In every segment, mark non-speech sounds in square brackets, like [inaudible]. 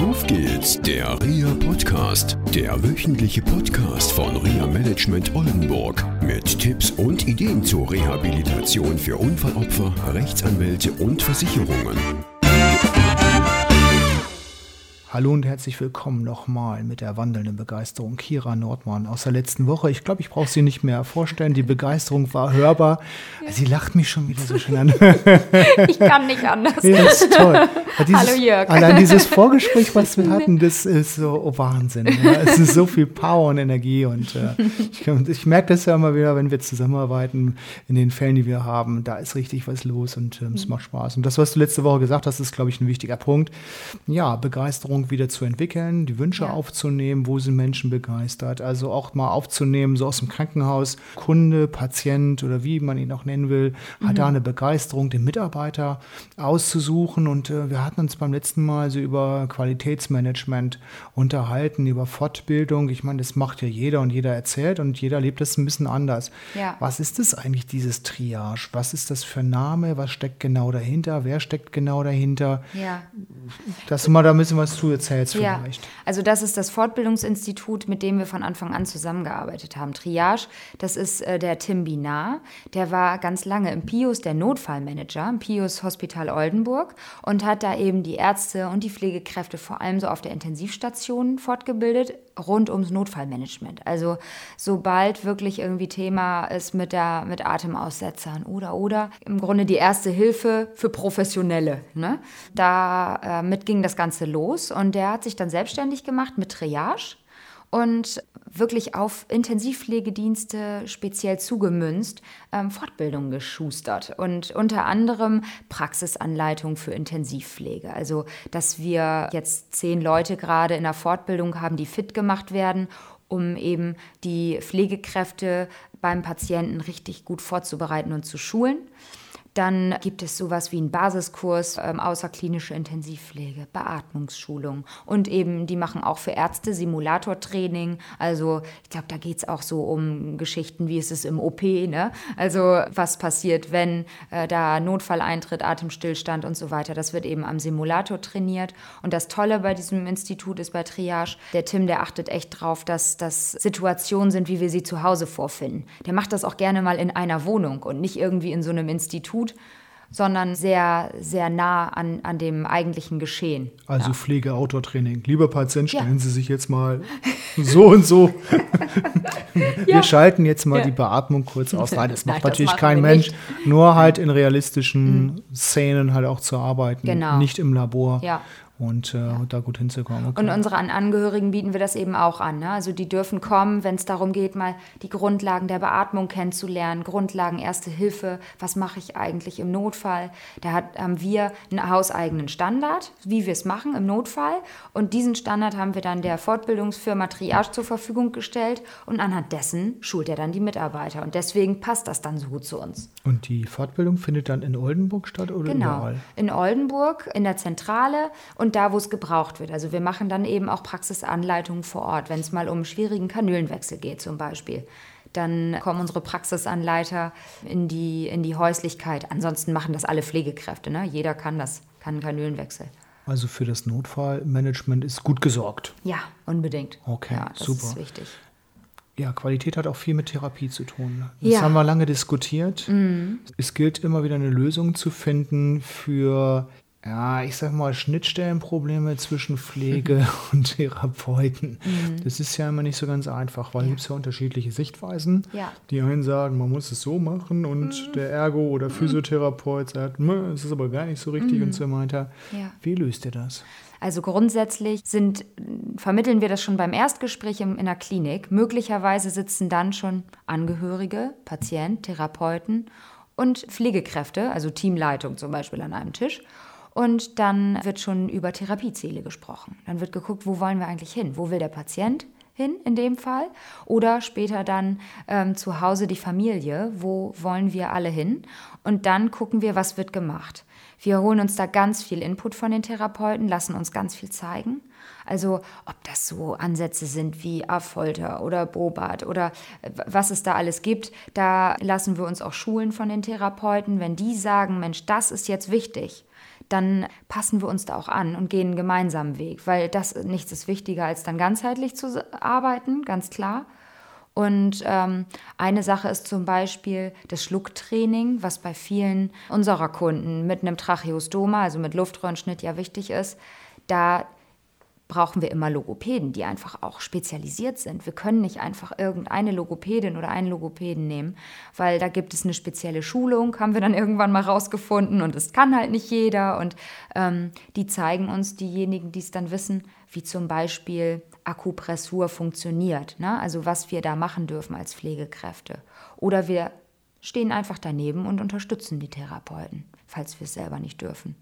Auf geht's, der RIA Podcast, der wöchentliche Podcast von RIA Management Oldenburg mit Tipps und Ideen zur Rehabilitation für Unfallopfer, Rechtsanwälte und Versicherungen. Hallo und herzlich willkommen nochmal mit der wandelnden Begeisterung Kira Nordmann aus der letzten Woche. Ich glaube, ich brauche sie nicht mehr vorstellen. Die Begeisterung war hörbar. Ja. Sie lacht mich schon wieder so schön an. [laughs] ich kann nicht anders. Ja, das ist toll. Dieses, Hallo Jörg. Allein dieses Vorgespräch, was wir hatten, das ist so oh Wahnsinn. Ja. Es ist so viel Power und Energie und äh, ich, ich, merke das ja immer wieder, wenn wir zusammenarbeiten in den Fällen, die wir haben. Da ist richtig was los und ähm, es macht Spaß. Und das, was du letzte Woche gesagt hast, ist, glaube ich, ein wichtiger Punkt. Ja, Begeisterung Begeisterung wieder zu entwickeln, die Wünsche ja. aufzunehmen, wo sind Menschen begeistert. Also auch mal aufzunehmen, so aus dem Krankenhaus, Kunde, Patient oder wie man ihn auch nennen will, mhm. hat da eine Begeisterung, den Mitarbeiter auszusuchen. Und äh, wir hatten uns beim letzten Mal so über Qualitätsmanagement unterhalten, über Fortbildung. Ich meine, das macht ja jeder und jeder erzählt und jeder lebt das ein bisschen anders. Ja. Was ist das eigentlich, dieses Triage? Was ist das für ein Name? Was steckt genau dahinter? Wer steckt genau dahinter? Ja. Dass du mal da ein bisschen was zu erzählst ja. vielleicht. Also das ist das Fortbildungsinstitut, mit dem wir von Anfang an zusammengearbeitet haben. Triage, das ist äh, der Tim Binar. Der war ganz lange im PIUS der Notfallmanager, im PIUS Hospital Oldenburg und hat da eben die Ärzte und die Pflegekräfte vor allem so auf der Intensivstation fortgebildet, rund ums Notfallmanagement. Also sobald wirklich irgendwie Thema ist mit, der, mit Atemaussetzern oder oder im Grunde die erste Hilfe für Professionelle. Ne? Damit äh, ging das Ganze los und der hat sich dann selbstständig gemacht mit Triage und wirklich auf Intensivpflegedienste speziell zugemünzt ähm, Fortbildungen geschustert und unter anderem Praxisanleitung für Intensivpflege. Also, dass wir jetzt zehn Leute gerade in der Fortbildung haben, die fit gemacht werden, um eben die Pflegekräfte beim Patienten richtig gut vorzubereiten und zu schulen. Dann gibt es sowas wie einen Basiskurs ähm, außerklinische Intensivpflege, Beatmungsschulung und eben, die machen auch für Ärzte Simulatortraining. Also ich glaube, da geht es auch so um Geschichten, wie ist es im OP, ne? Also was passiert, wenn äh, da Notfall eintritt, Atemstillstand und so weiter. Das wird eben am Simulator trainiert. Und das Tolle bei diesem Institut ist bei Triage, der Tim, der achtet echt drauf, dass das Situationen sind, wie wir sie zu Hause vorfinden. Der macht das auch gerne mal in einer Wohnung und nicht irgendwie in so einem Institut tut, sondern sehr, sehr nah an, an dem eigentlichen Geschehen. Also ja. Pflege, Outdoor-Training. Lieber Patient, stellen ja. Sie sich jetzt mal so und so. [laughs] wir ja. schalten jetzt mal die Beatmung kurz aus. Nein, das [laughs] macht Nein, natürlich das kein Mensch. Nicht. Nur halt in realistischen mhm. Szenen halt auch zu arbeiten. Genau. Nicht im Labor. Und äh, ja. da gut hinzukommen. Okay. Und unseren Angehörigen bieten wir das eben auch an. Ne? Also die dürfen kommen, wenn es darum geht, mal die Grundlagen der Beatmung kennenzulernen, Grundlagen Erste Hilfe, was mache ich eigentlich im Notfall. Da hat, haben wir einen hauseigenen Standard, wie wir es machen im Notfall. Und diesen Standard haben wir dann der Fortbildungsfirma Triage zur Verfügung gestellt und anhand dessen schult er dann die Mitarbeiter. Und deswegen passt das dann so gut zu uns. Und die Fortbildung findet dann in Oldenburg statt oder genau, überall? in Oldenburg, in der Zentrale und und da, wo es gebraucht wird. Also wir machen dann eben auch Praxisanleitungen vor Ort, wenn es mal um schwierigen Kanülenwechsel geht zum Beispiel. Dann kommen unsere Praxisanleiter in die, in die Häuslichkeit. Ansonsten machen das alle Pflegekräfte. Ne? Jeder kann das, kann einen Kanülenwechsel. Also für das Notfallmanagement ist gut gesorgt. Ja, unbedingt. Okay, ja, das super. ist wichtig. Ja, Qualität hat auch viel mit Therapie zu tun. Das ja. haben wir lange diskutiert. Mhm. Es gilt immer wieder eine Lösung zu finden für ja, ich sag mal, Schnittstellenprobleme zwischen Pflege [laughs] [laughs] und Therapeuten. Mhm. Das ist ja immer nicht so ganz einfach, weil ja. gibt es ja unterschiedliche Sichtweisen. Ja. Die einen sagen, man muss es so machen und mhm. der Ergo- oder mhm. Physiotherapeut sagt, es ist aber gar nicht so richtig mhm. und so weiter. Ja. Wie löst ihr das? Also grundsätzlich sind, vermitteln wir das schon beim Erstgespräch in, in der Klinik. Möglicherweise sitzen dann schon Angehörige, Patient, Therapeuten und Pflegekräfte, also Teamleitung zum Beispiel an einem Tisch. Und dann wird schon über Therapieziele gesprochen. Dann wird geguckt, wo wollen wir eigentlich hin? Wo will der Patient hin in dem Fall? Oder später dann ähm, zu Hause die Familie, wo wollen wir alle hin? Und dann gucken wir, was wird gemacht. Wir holen uns da ganz viel Input von den Therapeuten, lassen uns ganz viel zeigen. Also ob das so Ansätze sind wie Affolter oder Bobat oder äh, was es da alles gibt, da lassen wir uns auch schulen von den Therapeuten. Wenn die sagen, Mensch, das ist jetzt wichtig, dann passen wir uns da auch an und gehen einen gemeinsamen Weg, weil das nichts ist wichtiger, als dann ganzheitlich zu arbeiten, ganz klar. Und ähm, eine Sache ist zum Beispiel das Schlucktraining, was bei vielen unserer Kunden mit einem Tracheostoma, also mit Luftröhrenschnitt, ja wichtig ist. Da brauchen wir immer Logopäden, die einfach auch spezialisiert sind. Wir können nicht einfach irgendeine Logopädin oder einen Logopäden nehmen, weil da gibt es eine spezielle Schulung, haben wir dann irgendwann mal rausgefunden und das kann halt nicht jeder. Und ähm, die zeigen uns, diejenigen, die es dann wissen, wie zum Beispiel Akupressur funktioniert, ne? also was wir da machen dürfen als Pflegekräfte. Oder wir stehen einfach daneben und unterstützen die Therapeuten, falls wir es selber nicht dürfen.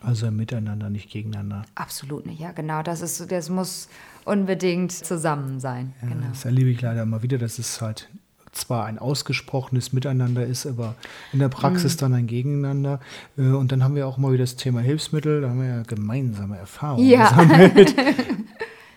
Also miteinander, nicht gegeneinander. Absolut nicht, ja, genau. Das, ist, das muss unbedingt zusammen sein. Ja, genau. Das erlebe ich leider immer wieder, dass es halt zwar ein ausgesprochenes Miteinander ist, aber in der Praxis mhm. dann ein Gegeneinander. Äh, und dann haben wir auch immer wieder das Thema Hilfsmittel, da haben wir ja gemeinsame Erfahrungen ja. gesammelt. [laughs]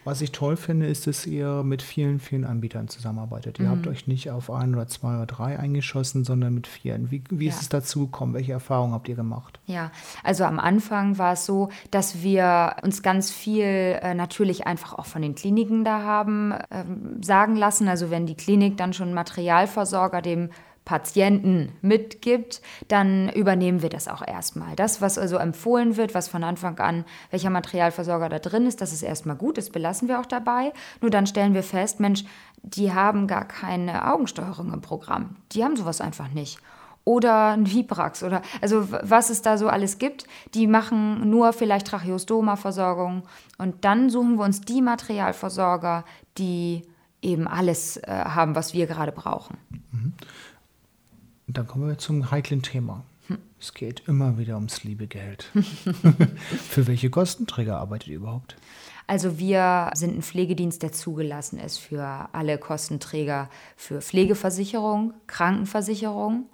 Was ich toll finde, ist, dass ihr mit vielen, vielen Anbietern zusammenarbeitet. Ihr mhm. habt euch nicht auf ein oder zwei oder drei eingeschossen, sondern mit vielen. Wie, wie ja. ist es dazu gekommen? Welche Erfahrungen habt ihr gemacht? Ja, also am Anfang war es so, dass wir uns ganz viel äh, natürlich einfach auch von den Kliniken da haben äh, sagen lassen. Also wenn die Klinik dann schon Materialversorger dem Patienten mitgibt, dann übernehmen wir das auch erstmal. Das, was also empfohlen wird, was von Anfang an, welcher Materialversorger da drin ist, das ist erstmal gut, das belassen wir auch dabei. Nur dann stellen wir fest, Mensch, die haben gar keine Augensteuerung im Programm. Die haben sowas einfach nicht oder ein Vibrax oder also was es da so alles gibt. Die machen nur vielleicht Tracheostoma-Versorgung und dann suchen wir uns die Materialversorger, die eben alles äh, haben, was wir gerade brauchen. Mhm. Und dann kommen wir zum heiklen Thema. Hm. Es geht immer wieder ums liebe Geld. [laughs] Für welche Kostenträger arbeitet ihr überhaupt? Also wir sind ein Pflegedienst, der zugelassen ist für alle Kostenträger für Pflegeversicherung, Krankenversicherung,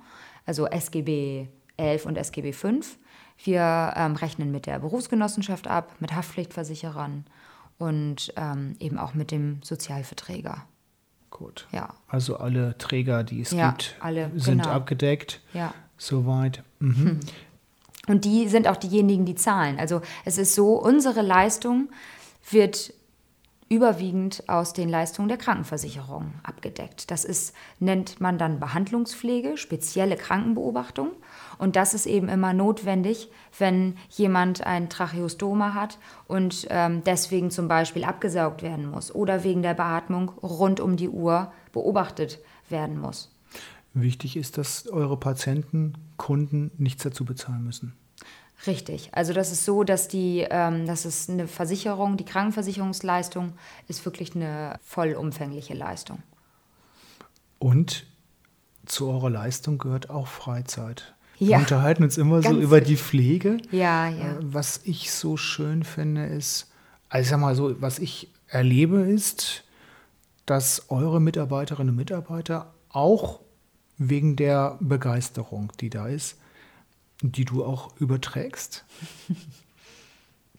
also SGB 11 und SGB 5. Wir ähm, rechnen mit der Berufsgenossenschaft ab, mit Haftpflichtversicherern und ähm, eben auch mit dem Sozialverträger. Gut. Ja. Also alle Träger, die es ja, gibt, alle, sind genau. abgedeckt. Ja. Soweit. Mhm. Hm. Und die sind auch diejenigen, die zahlen. Also es ist so, unsere Leistung wird überwiegend aus den Leistungen der Krankenversicherung abgedeckt. Das ist, nennt man dann Behandlungspflege, spezielle Krankenbeobachtung. Und das ist eben immer notwendig, wenn jemand ein Tracheostoma hat und ähm, deswegen zum Beispiel abgesaugt werden muss oder wegen der Beatmung rund um die Uhr beobachtet werden muss. Wichtig ist, dass eure Patienten, Kunden nichts dazu bezahlen müssen. Richtig. Also das ist so, dass die, ähm, das ist eine Versicherung, die Krankenversicherungsleistung ist wirklich eine vollumfängliche Leistung. Und zu eurer Leistung gehört auch Freizeit. Ja, wir unterhalten uns immer so über die Pflege. Ja, ja. Äh, was ich so schön finde, ist, also ich sag mal so, was ich erlebe, ist, dass eure Mitarbeiterinnen und Mitarbeiter auch wegen der Begeisterung, die da ist, die du auch überträgst,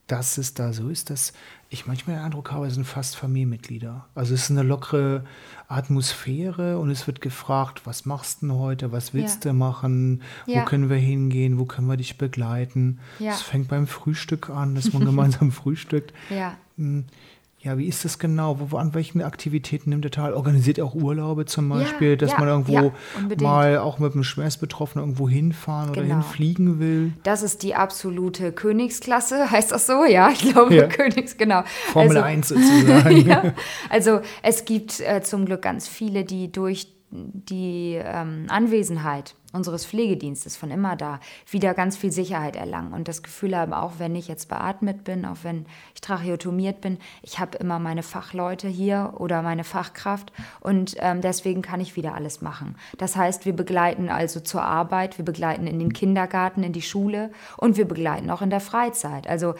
dass es da so ist, dass ich manchmal den Eindruck habe, es sind fast Familienmitglieder. Also es ist eine lockere Atmosphäre und es wird gefragt, was machst du heute, was willst ja. du machen, ja. wo können wir hingehen, wo können wir dich begleiten. Es ja. fängt beim Frühstück an, dass man [laughs] gemeinsam frühstückt. Ja. Wie ist das genau? Wo, an welchen Aktivitäten nimmt er teil? Organisiert er auch Urlaube zum Beispiel, ja, dass ja, man irgendwo ja, mal auch mit einem Schwerstbetroffenen irgendwo hinfahren genau. oder hinfliegen will? Das ist die absolute Königsklasse, [laughs] heißt das so? Ja, ich glaube Königs, genau. Formel also, 1 [laughs] sozusagen. also es gibt äh, zum Glück ganz viele, die durch die ähm, Anwesenheit unseres Pflegedienstes von immer da wieder ganz viel Sicherheit erlangen und das Gefühl haben, auch wenn ich jetzt beatmet bin, auch wenn ich tracheotomiert bin, ich habe immer meine Fachleute hier oder meine Fachkraft und ähm, deswegen kann ich wieder alles machen. Das heißt, wir begleiten also zur Arbeit, wir begleiten in den Kindergarten, in die Schule und wir begleiten auch in der Freizeit. Also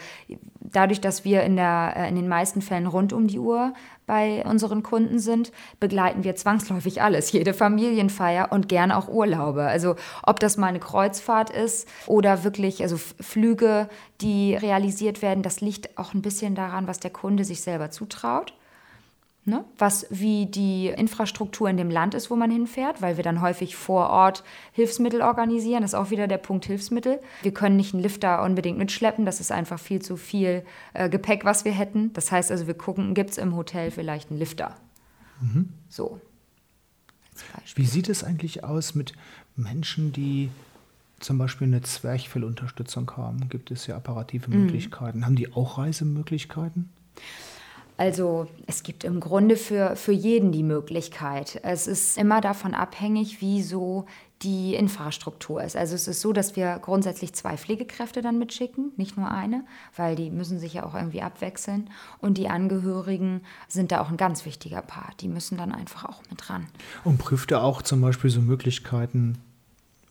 dadurch, dass wir in, der, äh, in den meisten Fällen rund um die Uhr bei unseren Kunden sind, begleiten wir zwangsläufig alles, [laughs] jede Familienfeier und gern auch Urlaube. Also ob das mal eine Kreuzfahrt ist oder wirklich also Flüge, die realisiert werden, das liegt auch ein bisschen daran, was der Kunde sich selber zutraut. Ne? Was wie die Infrastruktur in dem Land ist, wo man hinfährt, weil wir dann häufig vor Ort Hilfsmittel organisieren. Das ist auch wieder der Punkt Hilfsmittel. Wir können nicht einen Lifter unbedingt mitschleppen. Das ist einfach viel zu viel äh, Gepäck, was wir hätten. Das heißt also, wir gucken, gibt es im Hotel vielleicht einen Lifter? Mhm. So. Wie sieht es eigentlich aus mit Menschen, die zum Beispiel eine Zwerchfellunterstützung haben? Gibt es ja apparative mhm. Möglichkeiten? Haben die auch Reisemöglichkeiten? Also es gibt im Grunde für, für jeden die Möglichkeit. Es ist immer davon abhängig, wie so die Infrastruktur ist. Also es ist so, dass wir grundsätzlich zwei Pflegekräfte dann mitschicken, nicht nur eine, weil die müssen sich ja auch irgendwie abwechseln. Und die Angehörigen sind da auch ein ganz wichtiger Part. Die müssen dann einfach auch mit ran. Und prüft er auch zum Beispiel so Möglichkeiten,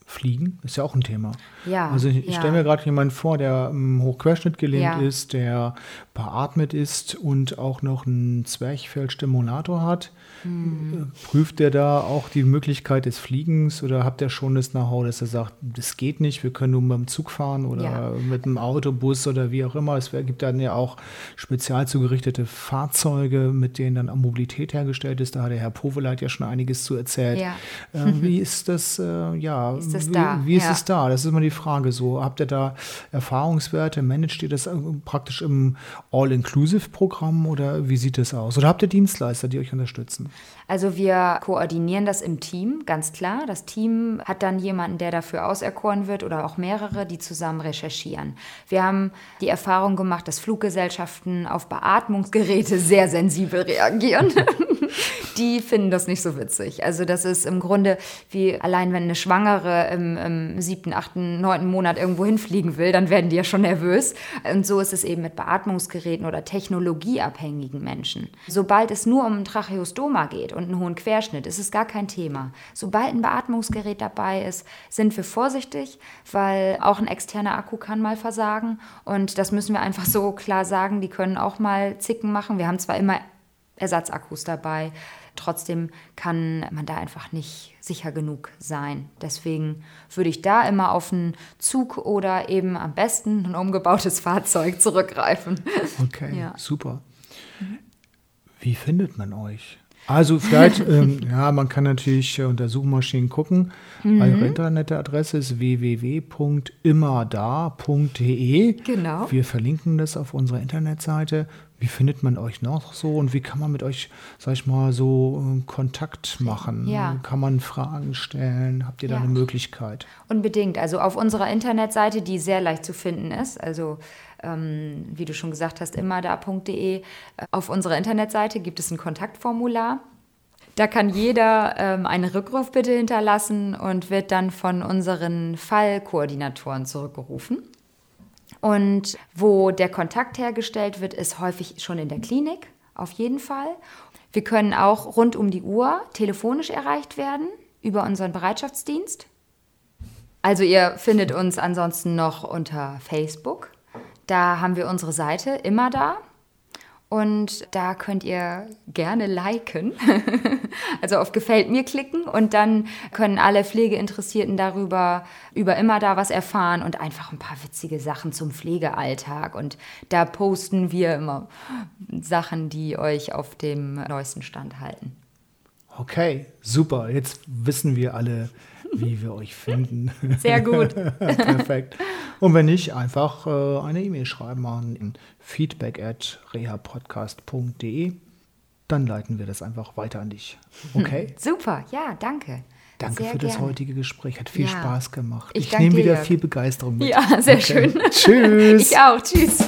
Fliegen ist ja auch ein Thema. Ja, also ich, ja. stelle mir gerade jemanden vor, der im Hochquerschnitt gelähmt ja. ist, der beatmet ist und auch noch einen Zwerchfellstimulator hat. Mhm. Prüft der da auch die Möglichkeit des Fliegens oder habt ihr schon das Know-how, dass er sagt, das geht nicht, wir können nur mit dem Zug fahren oder ja. mit einem Autobus oder wie auch immer. Es gibt dann ja auch spezial zugerichtete Fahrzeuge, mit denen dann Mobilität hergestellt ist. Da hat der Herr Poveleit ja schon einiges zu erzählt. Ja. Äh, wie [laughs] ist das, äh, ja, ist das da? wie, wie ist ja. es da? Das ist immer die Frage so. Habt ihr da Erfahrungswerte? Managt ihr das praktisch im All-Inclusive-Programm oder wie sieht das aus? Oder habt ihr Dienstleister, die euch unterstützen? Also wir koordinieren das im Team, ganz klar. Das Team hat dann jemanden, der dafür auserkoren wird oder auch mehrere, die zusammen recherchieren. Wir haben die Erfahrung gemacht, dass Fluggesellschaften auf Beatmungsgeräte [laughs] sehr sensibel reagieren. [laughs] die finden das nicht so witzig. Also das ist im Grunde wie allein, wenn eine Schwangere im, im siebten, achten, neunten Monat irgendwo hinfliegen will, dann werden die ja schon nervös. Und so ist es eben mit Beatmungsgeräten oder technologieabhängigen Menschen. Sobald es nur um ein Tracheostoma geht und einen hohen Querschnitt, ist es gar kein Thema. Sobald ein Beatmungsgerät dabei ist, sind wir vorsichtig, weil auch ein externer Akku kann mal versagen. Und das müssen wir einfach so klar sagen. Die können auch mal Zicken machen. Wir haben zwar immer Ersatzakkus dabei. Trotzdem kann man da einfach nicht sicher genug sein. Deswegen würde ich da immer auf einen Zug oder eben am besten ein umgebautes [laughs] Fahrzeug zurückgreifen. Okay, ja. super. Wie findet man euch? Also vielleicht, [laughs] ähm, ja, man kann natürlich äh, unter Suchmaschinen gucken. Mhm. Eure Internetadresse ist www.immerdar.de. Genau. Wir verlinken das auf unserer Internetseite. Wie findet man euch noch so und wie kann man mit euch, sag ich mal, so äh, Kontakt machen? Ja. Kann man Fragen stellen? Habt ihr da ja. eine Möglichkeit? Unbedingt. Also auf unserer Internetseite, die sehr leicht zu finden ist, also ähm, wie du schon gesagt hast, immerdar.de. Auf unserer Internetseite gibt es ein Kontaktformular. Da kann jeder ähm, eine Rückrufbitte hinterlassen und wird dann von unseren Fallkoordinatoren zurückgerufen. Und wo der Kontakt hergestellt wird, ist häufig schon in der Klinik, auf jeden Fall. Wir können auch rund um die Uhr telefonisch erreicht werden über unseren Bereitschaftsdienst. Also ihr findet uns ansonsten noch unter Facebook. Da haben wir unsere Seite immer da. Und da könnt ihr gerne liken, [laughs] also auf Gefällt mir klicken und dann können alle Pflegeinteressierten darüber über immer da was erfahren und einfach ein paar witzige Sachen zum Pflegealltag. Und da posten wir immer Sachen, die euch auf dem neuesten Stand halten. Okay, super. Jetzt wissen wir alle, wie wir euch finden. [laughs] Sehr gut. [laughs] Perfekt. Und wenn nicht, einfach äh, eine E-Mail schreiben an feedback at rehapodcast.de. Dann leiten wir das einfach weiter an dich. Okay? [laughs] Super, ja, danke. Danke sehr für das heutige Gespräch. Hat viel ja. Spaß gemacht. Ich, ich nehme wieder Jörg. viel Begeisterung mit. Ja, sehr okay. schön. Tschüss. Ich auch. Tschüss.